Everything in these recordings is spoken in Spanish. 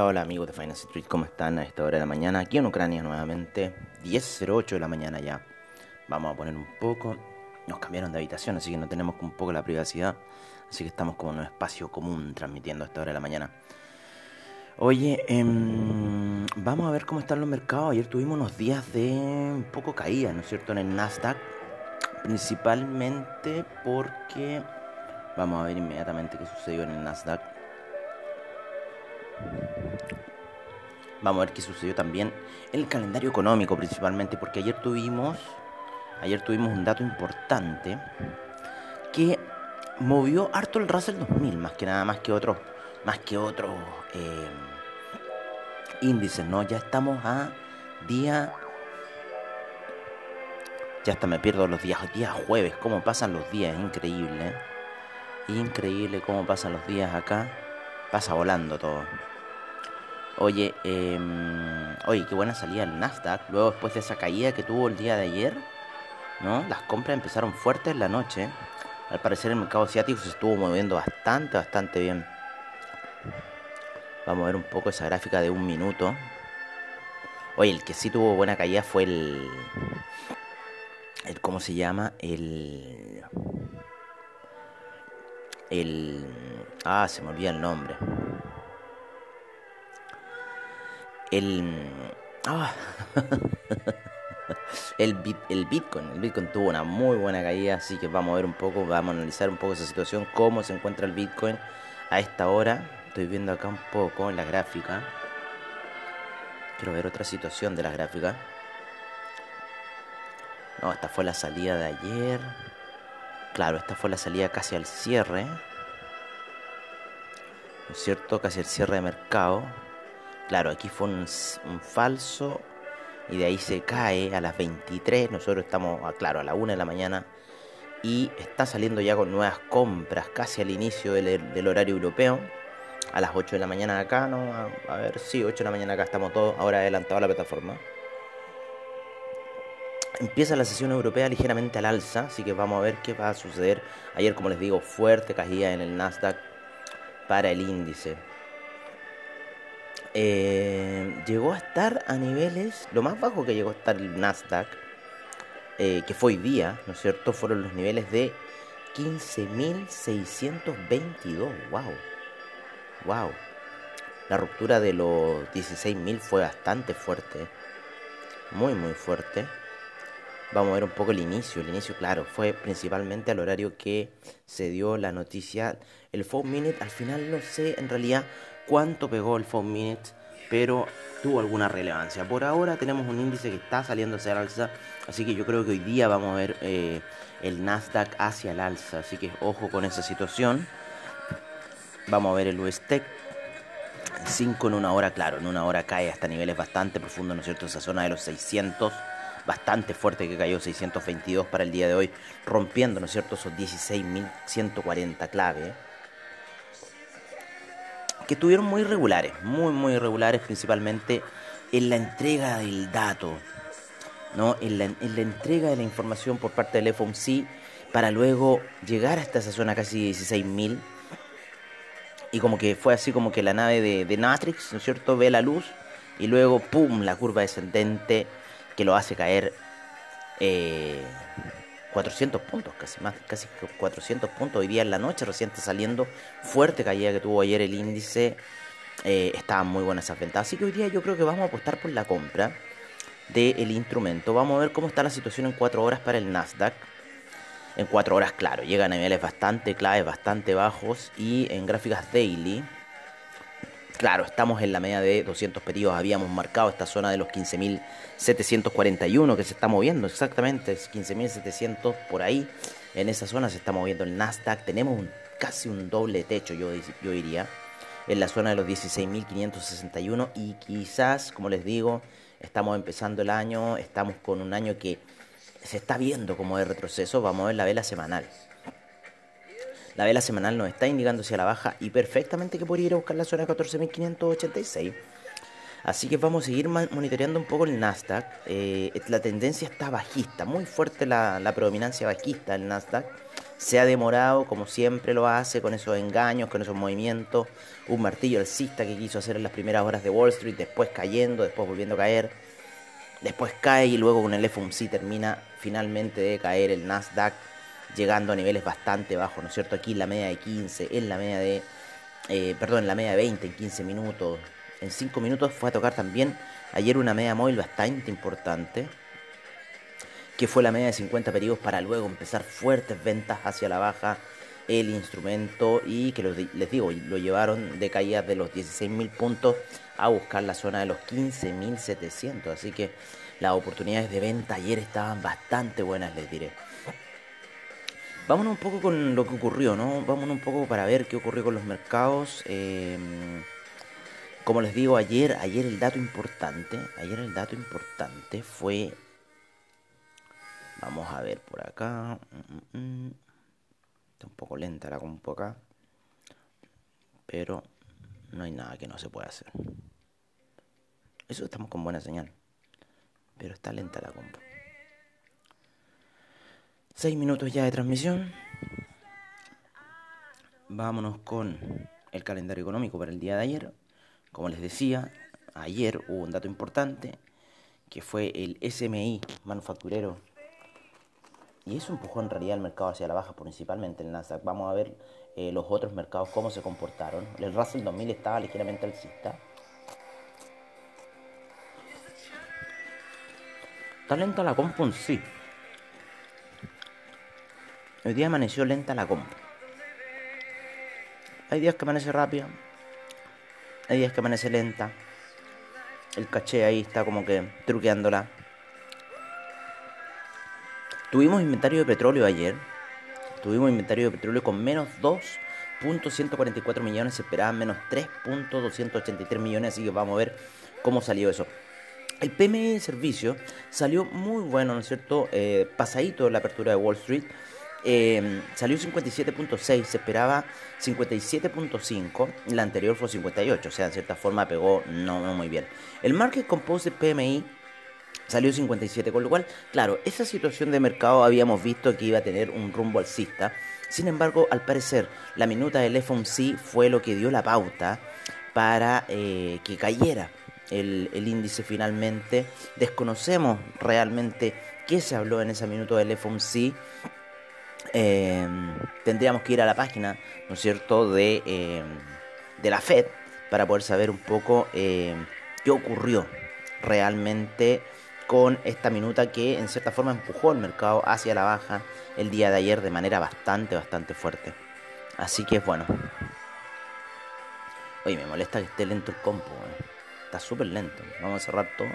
Hola, amigos de Finance Street, ¿cómo están a esta hora de la mañana? Aquí en Ucrania nuevamente, 10.08 de la mañana ya. Vamos a poner un poco, nos cambiaron de habitación, así que no tenemos un poco la privacidad, así que estamos como en un espacio común transmitiendo a esta hora de la mañana. Oye, em, vamos a ver cómo están los mercados. Ayer tuvimos unos días de un poco caída, ¿no es cierto?, en el Nasdaq, principalmente porque... Vamos a ver inmediatamente qué sucedió en el Nasdaq. Vamos a ver qué sucedió también en el calendario económico principalmente, porque ayer tuvimos, ayer tuvimos un dato importante que movió harto el Russell 2000, más que nada, más que otros, más que otros eh, índices, ¿no? Ya estamos a día, ya hasta me pierdo los días, días jueves, cómo pasan los días, increíble, ¿eh? increíble cómo pasan los días acá, pasa volando todo. Oye, eh, oye, qué buena salida el Nasdaq. Luego, después de esa caída que tuvo el día de ayer, ¿no? Las compras empezaron fuertes en la noche. Al parecer, el mercado asiático se estuvo moviendo bastante, bastante bien. Vamos a ver un poco esa gráfica de un minuto. Oye, el que sí tuvo buena caída fue el. el ¿Cómo se llama? El. El. Ah, se me olvida el nombre el. Ah, el, el Bitcoin. El Bitcoin tuvo una muy buena caída, así que vamos a ver un poco, vamos a analizar un poco esa situación, cómo se encuentra el Bitcoin a esta hora. Estoy viendo acá un poco en la gráfica. Quiero ver otra situación de la gráfica. No, esta fue la salida de ayer. Claro, esta fue la salida casi al cierre. ¿No es cierto? Casi al cierre de mercado. Claro, aquí fue un, falso y de ahí se cae a las 23. Nosotros estamos, claro, a la 1 de la mañana y está saliendo ya con nuevas compras casi al inicio del, horario europeo. A las 8 de la mañana acá, ¿no? A, ver, sí, 8 de la mañana acá estamos todos, ahora adelantado la plataforma. Empieza la sesión europea ligeramente al alza, así que vamos a ver qué va a suceder. Ayer, como les digo, fuerte caída en el Nasdaq para el índice. Eh, llegó a estar a niveles, lo más bajo que llegó a estar el Nasdaq, eh, que fue hoy día, ¿no es cierto? Fueron los niveles de 15.622. ¡Wow! ¡Wow! La ruptura de los 16.000 fue bastante fuerte. Muy, muy fuerte. Vamos a ver un poco el inicio. El inicio, claro, fue principalmente al horario que se dio la noticia. El 4 Minute, al final no sé en realidad cuánto pegó el 4 Minute, pero tuvo alguna relevancia. Por ahora tenemos un índice que está saliendo hacia el alza, así que yo creo que hoy día vamos a ver eh, el Nasdaq hacia el alza, así que ojo con esa situación. Vamos a ver el US Tech. 5 en una hora, claro, en una hora cae hasta niveles bastante profundos, ¿no es cierto? Esa zona de los 600 bastante fuerte que cayó 622 para el día de hoy, rompiendo, ¿no es cierto?, esos 16.140 clave, que estuvieron muy irregulares, muy, muy irregulares, principalmente en la entrega del dato, ¿no? En la, en la entrega de la información por parte del FOMC para luego llegar hasta esa zona casi 16.000 y como que fue así como que la nave de, de Matrix, ¿no es cierto?, ve la luz y luego, ¡pum!, la curva descendente que lo hace caer eh, 400 puntos, casi más, casi 400 puntos. Hoy día en la noche, recién saliendo, fuerte caída que tuvo ayer el índice. Eh, estaban muy buenas esas ventas. Así que hoy día yo creo que vamos a apostar por la compra del instrumento. Vamos a ver cómo está la situación en 4 horas para el Nasdaq. En 4 horas, claro, llega a niveles bastante claves, bastante bajos. Y en gráficas daily, Claro, estamos en la media de 200 pedidos. Habíamos marcado esta zona de los 15.741 que se está moviendo exactamente. 15.700 por ahí. En esa zona se está moviendo el Nasdaq. Tenemos casi un doble techo, yo, yo diría. En la zona de los 16.561. Y quizás, como les digo, estamos empezando el año. Estamos con un año que se está viendo como de retroceso. Vamos a ver la vela semanal. La vela semanal nos está indicando hacia la baja y perfectamente que podría ir a buscar la zona 14.586. Así que vamos a seguir monitoreando un poco el Nasdaq. Eh, la tendencia está bajista, muy fuerte la, predominancia bajista del Nasdaq. Se ha demorado, como siempre lo hace, con esos engaños, con esos movimientos. Un martillo alcista que quiso hacer en las primeras horas de Wall Street, después cayendo, después volviendo a caer. Después cae y luego con el FOMC termina finalmente de caer el Nasdaq, llegando a niveles bastante bajos, ¿no es cierto? Aquí en la media de 15, en la media de, eh, perdón, en la media de 20 en 15 minutos. En 5 minutos fue a tocar también ayer una media móvil bastante importante que fue la media de 50 periodos para luego empezar fuertes ventas hacia la baja el instrumento y que les digo, lo llevaron de caídas de los 16.000 puntos a buscar la zona de los 15.700. Así que las oportunidades de venta ayer estaban bastante buenas, les diré. Vámonos un poco con lo que ocurrió, ¿no? Vámonos un poco para ver qué ocurrió con los mercados. Em, como les digo, ayer, ayer el dato importante, ayer el dato importante fue Vamos a ver por acá. Mm, mm, mm. Está un poco lenta la compu acá. Pero no hay nada que no se pueda hacer. Eso estamos con buena señal. Pero está lenta la compu. Seis minutos ya de transmisión. Vámonos con el calendario económico para el día de ayer. Como les decía, ayer hubo un dato importante que fue el SMI manufacturero y eso empujó en realidad el mercado hacia la baja, principalmente el Nasdaq. Vamos a ver eh, los otros mercados cómo se comportaron. El Russell 2000 estaba ligeramente alcista. Está lenta la compu sí. Hoy día amaneció lenta la compu. Hay días que amanece rápida. Hay días que amanece lenta. El caché ahí está como que truqueándola. Tuvimos inventario de petróleo ayer. Tuvimos inventario de petróleo con menos 2.144 millones. Se esperaban menos 3.283 millones. Así que vamos a ver cómo salió eso. El PMI de servicio salió muy bueno, ¿no es cierto? Eh, pasadito de la apertura de Wall Street. Eh, salió 57.6, se esperaba 57.5, la anterior fue 58, o sea, en cierta forma pegó no, no muy bien. El Market Composite PMI Salió 57, con lo cual, claro, esa situación de mercado habíamos visto que iba a tener un rumbo alcista. Sin embargo, al parecer, la minuta del FOMC fue lo que dio la pauta para eh, que cayera el, índice finalmente. Desconocemos realmente qué se habló en esa minuta del FOMC. Em, tendríamos que ir a la página, ¿no es cierto?, de, em, de la FED para poder saber un poco em, qué ocurrió realmente con esta minuta que en cierta forma empujó el mercado hacia la baja el día de ayer de manera bastante, bastante fuerte. Así que bueno. Oye, me molesta que esté lento el compo. Eh. Está súper lento. Vamos a cerrar todo.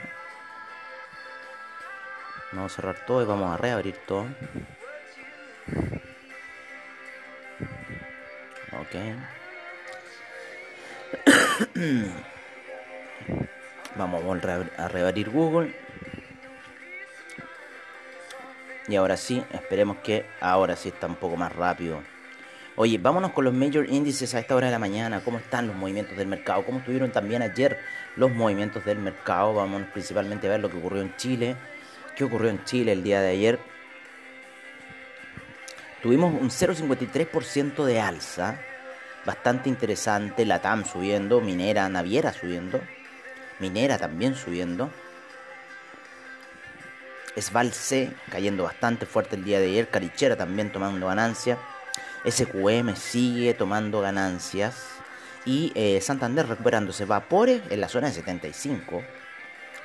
Vamos a cerrar todo y vamos a reabrir todo. Ok. vamos a reabrir Google. Y ahora sí, esperemos que ahora sí está un poco más rápido. Oye, vámonos con los major índices a esta hora de la mañana. ¿Cómo están los movimientos del mercado? ¿Cómo estuvieron también ayer los movimientos del mercado? Vamos principalmente a ver lo que ocurrió en Chile. ¿Qué ocurrió en Chile el día de ayer? Tuvimos un 0,53% de alza. Bastante interesante. La TAM subiendo. Minera, Naviera subiendo. Minera también subiendo. Sval C cayendo bastante fuerte el día de ayer, Carichera también tomando ganancias, SQM sigue tomando ganancias y eh, Santander recuperándose, Vapores en la zona de 75,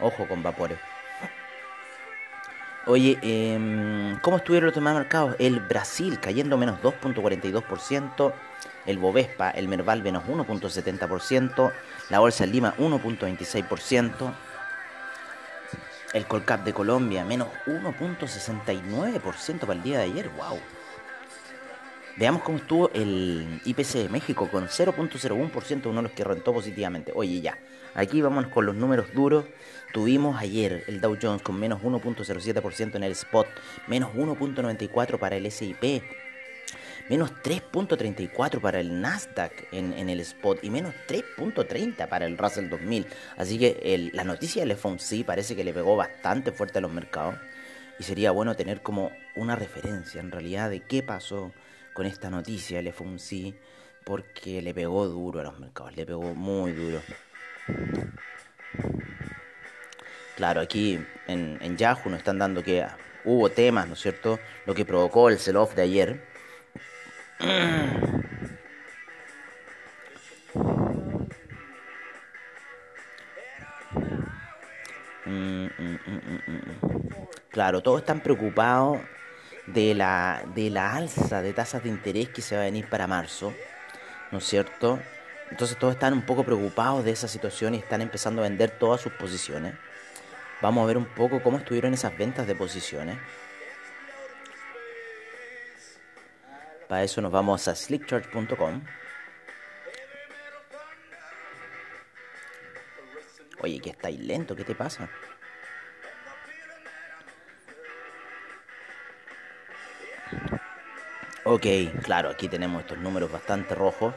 ojo con Vapores. Oye, eh, ¿cómo estuvieron los demás mercados? El Brasil cayendo menos 2.42%, el Bovespa, el Merval menos 1.70%, la Bolsa de Lima 1.26%, el Colcap de Colombia, menos 1.69% para el día de ayer. ¡Wow! Veamos cómo estuvo el IPC de México con 0.01%, uno de los que rentó positivamente. Oye, ya, aquí vamos con los números duros. Tuvimos ayer el Dow Jones con menos 1.07% en el spot, menos 1.94% para el SIP, menos 3.34 para el Nasdaq en, el spot y menos 3.30 para el Russell 2000. Así que la noticia del FOMC parece que le pegó bastante fuerte a los mercados. y sería bueno tener como una referencia en realidad de qué pasó con esta noticia el FOMC porque le pegó duro a los mercados, le pegó muy duro. Claro, aquí en, en Yahoo nos están dando que hubo temas, ¿no es cierto? Lo que provocó el sell-off de ayer. Mm, mm, mm, claro, todos están preocupados de la, de la alza de tasas de interés que se va a venir para marzo, ¿no es cierto? Entonces todos están un poco preocupados de esa situación y están empezando a vender todas sus posiciones. Vamos a ver un poco cómo estuvieron esas ventas de posiciones. Para eso nos vamos a slickchurch.com. Oye, que estáis lento, ¿qué te pasa? Ok, claro, aquí tenemos estos números bastante rojos.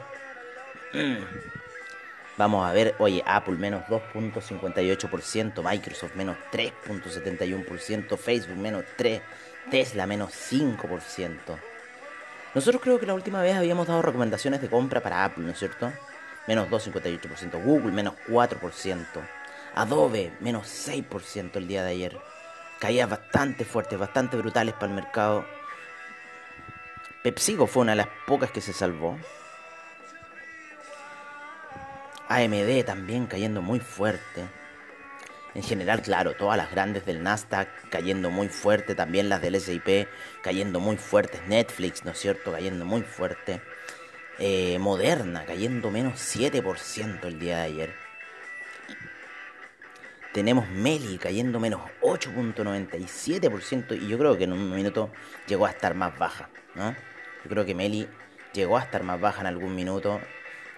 Vamos a ver, oye, Apple menos 2.58%, Microsoft menos 3.71%, Facebook menos 3%, Tesla menos 5%. Nosotros creo que la última vez habíamos dado recomendaciones de compra para Apple, ¿no es cierto? Menos 2,58%, Google menos 4%, Adobe menos 6% el día de ayer. Caídas bastante fuertes, bastante brutales para el mercado. PepsiCo fue una de las pocas que se salvó. AMD también cayendo muy fuerte. En general, claro, todas las grandes del Nasdaq cayendo muy fuerte, también las del SIP cayendo muy fuertes, Netflix, ¿no es cierto?, cayendo muy fuerte. Eh, Moderna cayendo menos 7% el día de ayer. Tenemos Meli cayendo menos 8.97% y yo creo que en un minuto llegó a estar más baja, ¿no? Yo creo que Meli llegó a estar más baja en algún minuto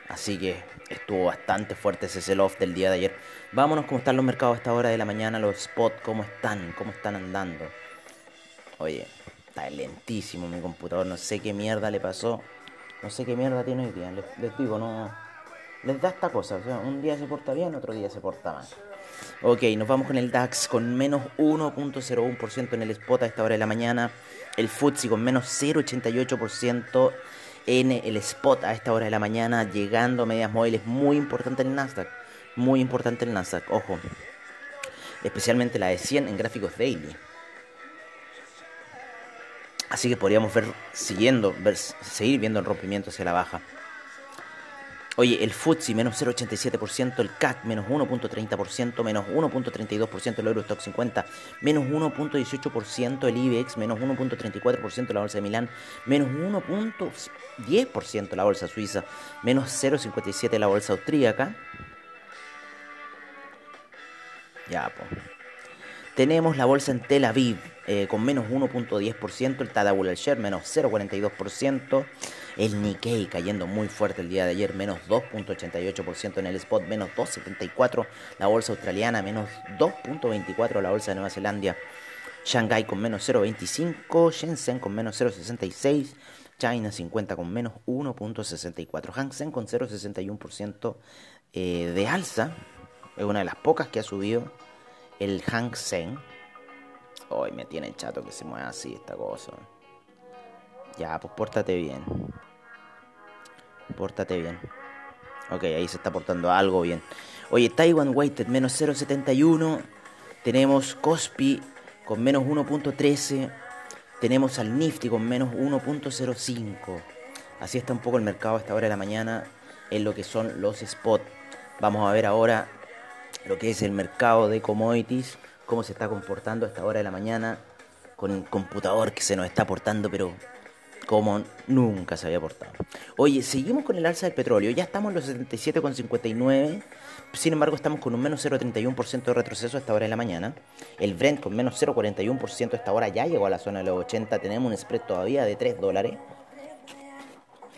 Así que estuvo bastante fuerte ese sell-off del día de ayer. Vámonos cómo están los mercados a esta hora de la mañana, los spots, cómo están, cómo están andando. Oye, está lentísimo mi computador, no sé qué mierda le pasó. No sé qué mierda tiene hoy día. Les, digo, no. Les da esta cosa. O sea, un día se porta bien, otro día se porta mal. Ok, nos vamos con el DAX con menos 1.01% en el spot a esta hora de la mañana. El FTSE con menos 0.88% en el spot a esta hora de la mañana, llegando a medias móviles. Muy importante el Nasdaq. Muy importante el Nasdaq, ojo. Especialmente la de 100 en gráficos daily. Así que podríamos ver, siguiendo, ver, seguir viendo el rompimiento hacia la baja. Oye, el FTSE menos 0,87%, el CAC menos 1.30%, menos 1.32% el Eurostock 50, menos 1.18% el IBEX, menos 1.34% la bolsa de Milán, menos 1.10% la bolsa suiza, menos 0.57% la bolsa austríaca. Ya, pues. Tenemos la bolsa en Tel Aviv eh, con menos 1.10%, el Tadawul Share menos 0.42%, el Nikkei cayendo muy fuerte el día de ayer, menos 2.88% en el spot, menos 2.74% la bolsa australiana, menos 2.24% la bolsa de Nueva Zelanda, Shanghai con menos 0.25%, Shenzhen con menos 0.66%, China 50 con menos 1.64%, Hang Seng con 0.61% eh, de alza, es una de las pocas que ha subido el Hang Seng. Hoy me tiene chato que se mueva así esta cosa. Ya, pues pórtate bien. Pórtate bien. Ok, ahí se está portando algo bien. Oye, Taiwan Weighted menos 0.71. Tenemos Cospi con menos 1.13. Tenemos al Nifty con menos 1.05. Así está un poco el mercado a esta hora de la mañana en lo que son los spots. Vamos a ver ahora lo que es el mercado de commodities, cómo se está comportando a esta hora de la mañana con el computador que se nos está portando, pero como nunca se había portado. Oye, seguimos con el alza del petróleo, ya estamos en los 77,59, sin embargo estamos con un menos 0,31% de retroceso a esta hora de la mañana. El Brent con menos 0,41% a esta hora ya llegó a la zona de los 80, tenemos un spread todavía de 3 dólares.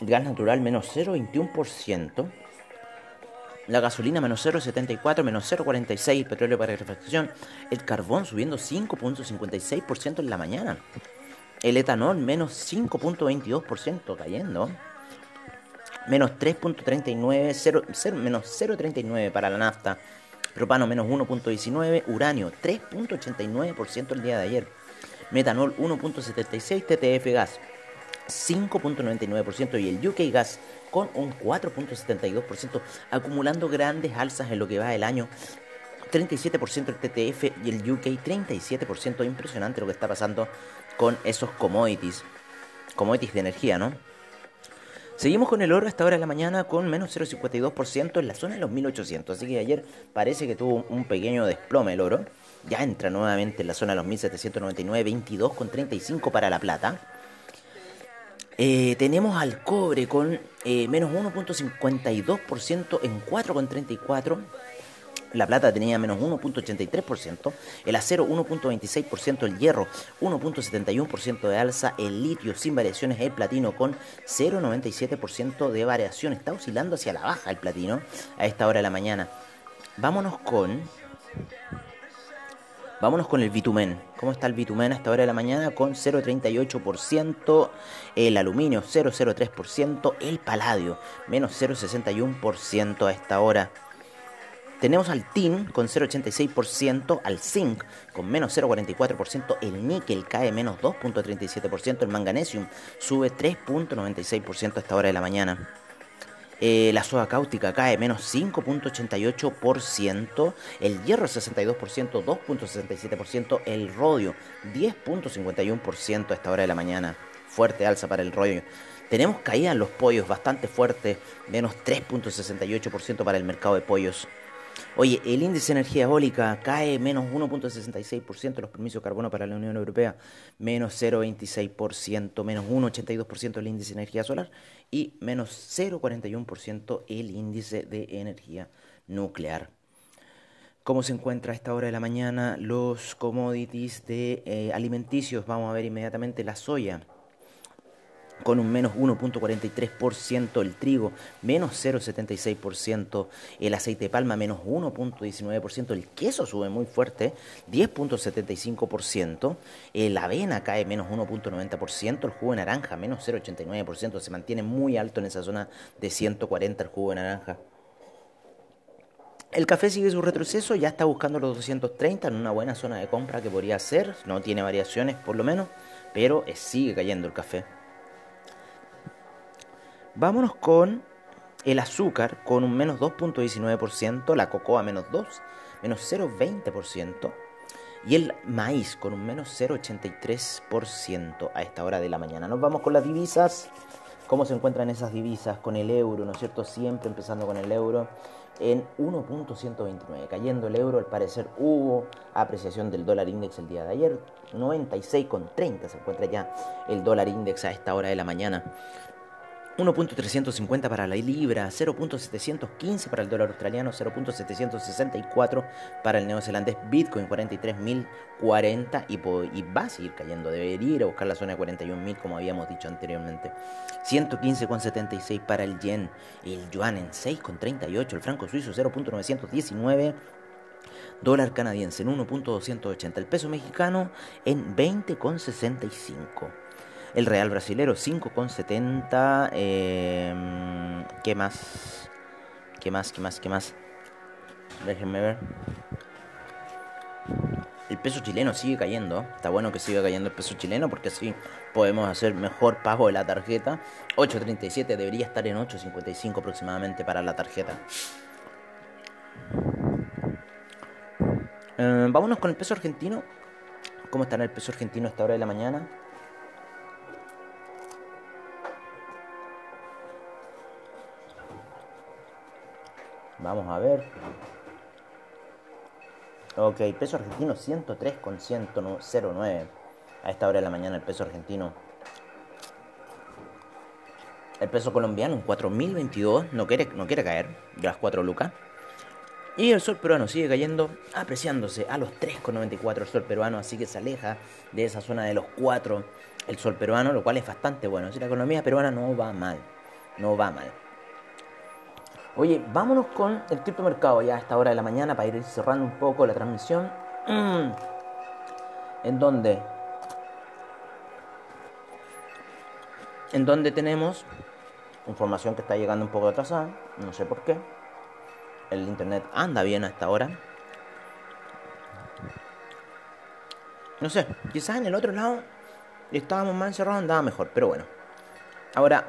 El gas natural menos 0,21%. La gasolina menos 0,74, menos 0,46, el petróleo para refrigeración. El carbón subiendo 5,56% en la mañana. El etanol menos 5.22% cayendo. Menos 3.39, menos 0.39 para la nafta. Propano menos 1.19. Uranio 3.89% el día de ayer. metanol 1.76, TTF gas 5.99% y el UK gas con un 4.72%, acumulando grandes alzas en lo que va del año. 37% el TTF y el UK 37%. Impresionante lo que está pasando con esos commodities. Commodities de energía, ¿no? Seguimos con el oro hasta ahora de la mañana con menos 0,52% en la zona de los 1800. Así que ayer parece que tuvo un pequeño desplome el oro. Ya entra nuevamente en la zona de los 1799, 22,35 para la plata. Eh, tenemos al cobre con eh, menos 1.52% en 4.34 la plata tenía menos 1.83%, el acero 1.26%, el hierro 1.71% de alza, el litio sin variaciones, el platino con 0.97% de variación. Está oscilando hacia la baja el platino a esta hora de la mañana. Vámonos con... Vámonos con el bitumen. ¿Cómo está el bitumen a esta hora de la mañana? Con 0,38%, el aluminio 0,03%, el paladio menos 0,61% a esta hora. Tenemos al tin con 0,86%, al zinc con menos 0,44%, el níquel cae menos 2,37%, el manganesium sube 3,96% a esta hora de la mañana. Eh, la soda cáustica cae menos 5.88%, el hierro 62%, 2.67%, el rodio 10.51% a esta hora de la mañana. Fuerte alza para el rodio. Tenemos caída en los pollos bastante fuerte, menos 3.68% para el mercado de pollos. Oye, el índice de energía eólica cae menos 1.66% los permisos de carbono para la Unión Europea, menos 0.26%, menos 1.82% el índice de energía solar y menos 0.41% el índice de energía nuclear. ¿Cómo se encuentra a esta hora de la mañana los commodities de eh, alimenticios? Vamos a ver inmediatamente la soya con un menos 1.43%, el trigo menos 0.76%, el aceite de palma menos 1.19%, el queso sube muy fuerte, 10.75%, la avena cae menos 1.90%, el jugo de naranja menos 0.89%, se mantiene muy alto en esa zona de 140 el jugo de naranja. El café sigue su retroceso, ya está buscando los 230 en una buena zona de compra que podría ser, no tiene variaciones por lo menos, pero sigue cayendo el café. Vámonos con el azúcar con un menos 2.19%, la cocoa menos 2, menos 0.20% y el maíz con un menos 0.83% a esta hora de la mañana. Nos vamos con las divisas. ¿Cómo se encuentran esas divisas con el euro, no es cierto? Siempre empezando con el euro en 1.129. Cayendo el euro, al parecer hubo apreciación del dólar index el día de ayer. 96,30 se encuentra ya el dólar index a esta hora de la mañana. 1.350 para la libra, 0.715 para el dólar australiano, 0.764 para el neozelandés, Bitcoin 43.040 y, va a seguir cayendo, debería ir a buscar la zona de 41.000 como habíamos dicho anteriormente. 115.76 para el yen, el yuan en 6.38, el franco suizo 0.919 dólar canadiense en 1.280, el peso mexicano en 20.65 el Real Brasilero 5,70. Eh, ¿Qué más? ¿Qué más? ¿Qué más? ¿Qué más? Déjenme ver. El peso chileno sigue cayendo. Está bueno que siga cayendo el peso chileno porque así podemos hacer mejor pago de la tarjeta. 8.37 debería estar en 8.55 aproximadamente para la tarjeta. Eh, vámonos con el peso argentino. ¿Cómo está el peso argentino a esta hora de la mañana? Vamos a ver. Ok, peso argentino 103,109. A esta hora de la mañana el peso argentino. El peso colombiano en 4.022. No quiere, no quiere caer. De las 4 lucas. Y el sol peruano sigue cayendo, apreciándose a los 3,94 el sol peruano, así que se aleja de esa zona de los 4 el sol peruano, lo cual es bastante bueno. Si la economía peruana no va mal, no va mal. Oye, vámonos con el criptomercado ya a esta hora de la mañana para ir cerrando un poco la transmisión. Mm. En donde. En donde tenemos información que está llegando un poco atrasada, no sé por qué. El internet anda bien a esta hora. no sé, quizás en el otro lado estábamos más encerrados, andaba mejor, pero bueno. Ahora,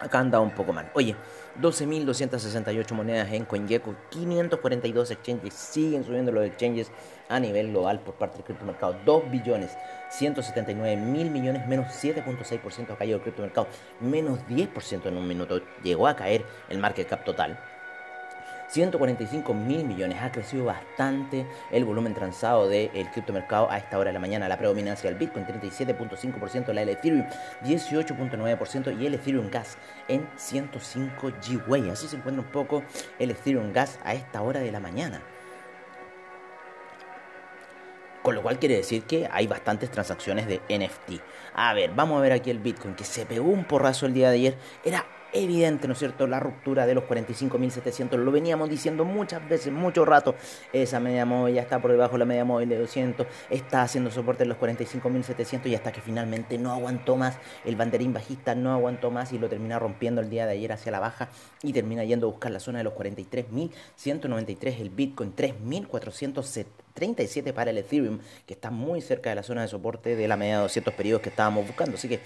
acá andaba un poco mal. Oye, 12.268 monedas en CoinGecko, 542 exchanges, siguen subiendo los exchanges a nivel global por parte del criptomercado. 2 billones 179 mil millones, menos 7.6% ha caído el criptomercado, menos 10% en un minuto llegó a caer el market cap total. 145 mil millones. Ha crecido bastante el volumen transado del criptomercado a esta hora de la mañana. La predominancia del Bitcoin 37.5%, la del Ethereum 18.9% y el Ethereum Gas en 105 GWay. Así se encuentra un poco el Ethereum Gas a esta hora de la mañana. Con lo cual quiere decir que hay bastantes transacciones de NFT. A ver, vamos a ver aquí el Bitcoin que se pegó un porrazo el día de ayer. Era evidente, ¿no es cierto?, la ruptura de los 45.700. Lo veníamos diciendo muchas veces, mucho rato. Esa media móvil ya está por debajo de la media móvil de 200. Está haciendo soporte en los 45.700 y hasta que finalmente no aguantó más. El banderín bajista no aguantó más y lo termina rompiendo el día de ayer hacia la baja y termina yendo a buscar la zona de los 43.193. El Bitcoin 3.437 para el Ethereum, que está muy cerca de la zona de soporte de la media de 200 periodos que estábamos buscando. Así que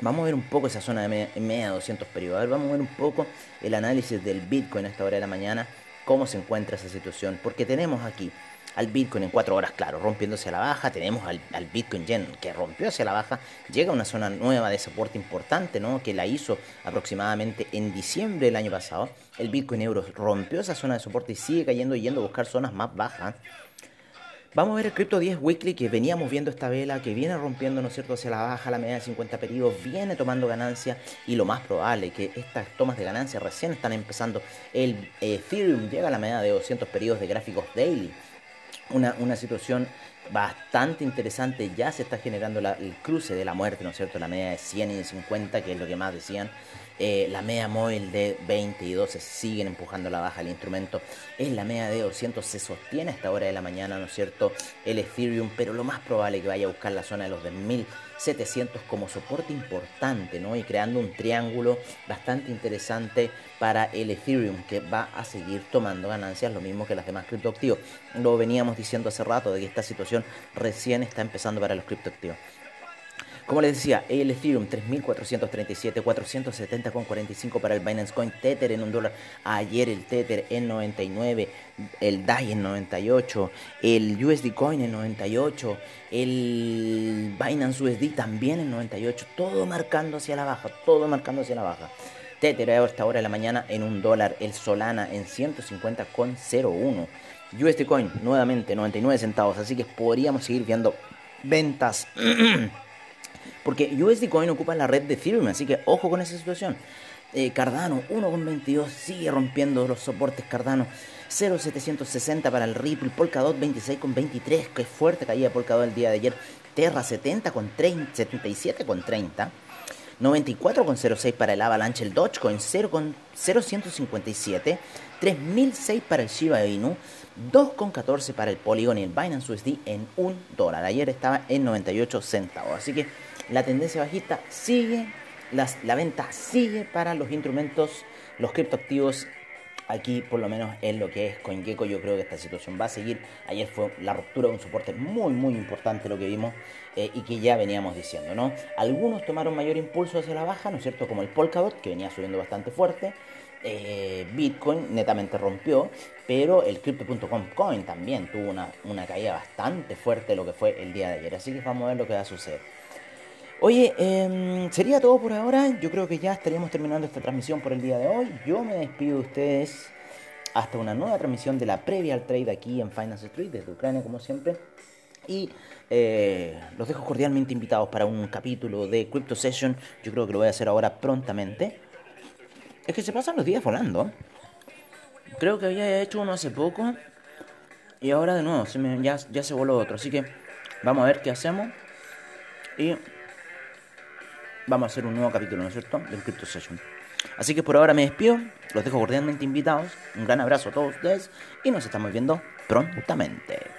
Vamos a ver un poco esa zona de media, 200 periodos. A ver, vamos a ver un poco el análisis del Bitcoin a esta hora de la mañana, cómo se encuentra esa situación. Porque tenemos aquí al Bitcoin en 4 horas, claro, rompiéndose a la baja. Tenemos al, Bitcoin Yen que rompió hacia la baja. Llega a una zona nueva de soporte importante, ¿no? Que la hizo aproximadamente en diciembre del año pasado. El Bitcoin Euro rompió esa zona de soporte y sigue cayendo yendo a buscar zonas más bajas. Vamos a ver el Crypto 10 Weekly que veníamos viendo esta vela, que viene rompiendo, ¿no es cierto?, hacia la baja, la media de 50 periodos, viene tomando ganancia y lo más probable que estas tomas de ganancia recién están empezando. El Ethereum llega a la media de 200 periodos de gráficos daily. Una, una situación bastante interesante, ya se está generando el cruce de la muerte, ¿no es cierto?, la media de 100 y de 50, que es lo que más decían. Eh, la media móvil de 20 y 12 siguen empujando la baja el instrumento. En la media de 200 se sostiene a esta hora de la mañana, ¿no es cierto? El Ethereum, pero lo más probable es que vaya a buscar la zona de los 10.700 como soporte importante, ¿no? Y creando un triángulo bastante interesante para el Ethereum, que va a seguir tomando ganancias, lo mismo que las demás criptoactivos. Lo veníamos diciendo hace rato de que esta situación recién está empezando para los criptoactivos. Como les decía, el Ethereum 3437, 470,45 para el Binance Coin, Tether en un dólar. Ayer el Tether en 99, el DAI en 98, el USD Coin en 98, el Binance USD también en 98. Todo marcando hacia la baja, todo marcando hacia la baja. Tether a esta hora de la mañana en un dólar, el Solana en 150,01. USD Coin nuevamente 99 centavos, así que podríamos seguir viendo ventas. Porque USD Coin ocupa la red de Ethereum, así que ojo con esa situación. Eh, Cardano 1,22 sigue rompiendo los soportes. Cardano 0,760 para el Ripple, Polkadot 26,23, que fuerte caía Polkadot el día de ayer, Terra 70 con 77,30. 94,06 para el Avalanche, el Dogecoin 0,0157, 3006 para el Shiba Inu, 2,14 para el Polygon y el Binance USD en 1 dólar. Ayer estaba en 98 centavos, así que la tendencia bajista sigue, la venta sigue para los instrumentos, los criptoactivos. Aquí, por lo menos en lo que es CoinGecko, yo creo que esta situación va a seguir. Ayer fue la ruptura de un soporte muy, muy importante lo que vimos eh, y que ya veníamos diciendo, ¿no? Algunos tomaron mayor impulso hacia la baja, ¿no es cierto? Como el Polkadot, que venía subiendo bastante fuerte. Eh, Bitcoin netamente rompió, pero el Crypto.com Coin también tuvo una, una caída bastante fuerte lo que fue el día de ayer. Así que vamos a ver lo que va a suceder. Oye, em, sería todo por ahora. Yo creo que ya estaríamos terminando esta transmisión por el día de hoy. Yo me despido de ustedes hasta una nueva transmisión de la previa al trade aquí en Finance Street, desde Ucrania, como siempre. Y eh, los dejo cordialmente invitados para un capítulo de Crypto Session. Yo creo que lo voy a hacer ahora prontamente. Es que se pasan los días volando. Creo que había hecho uno hace poco. Y ahora de nuevo, ya se voló otro. Así que vamos a ver qué hacemos. Y vamos a hacer un nuevo capítulo, ¿no es cierto?, del Crypto Session. Así que por ahora me despido, los dejo cordialmente invitados, un gran abrazo a todos ustedes y nos estamos viendo prontamente.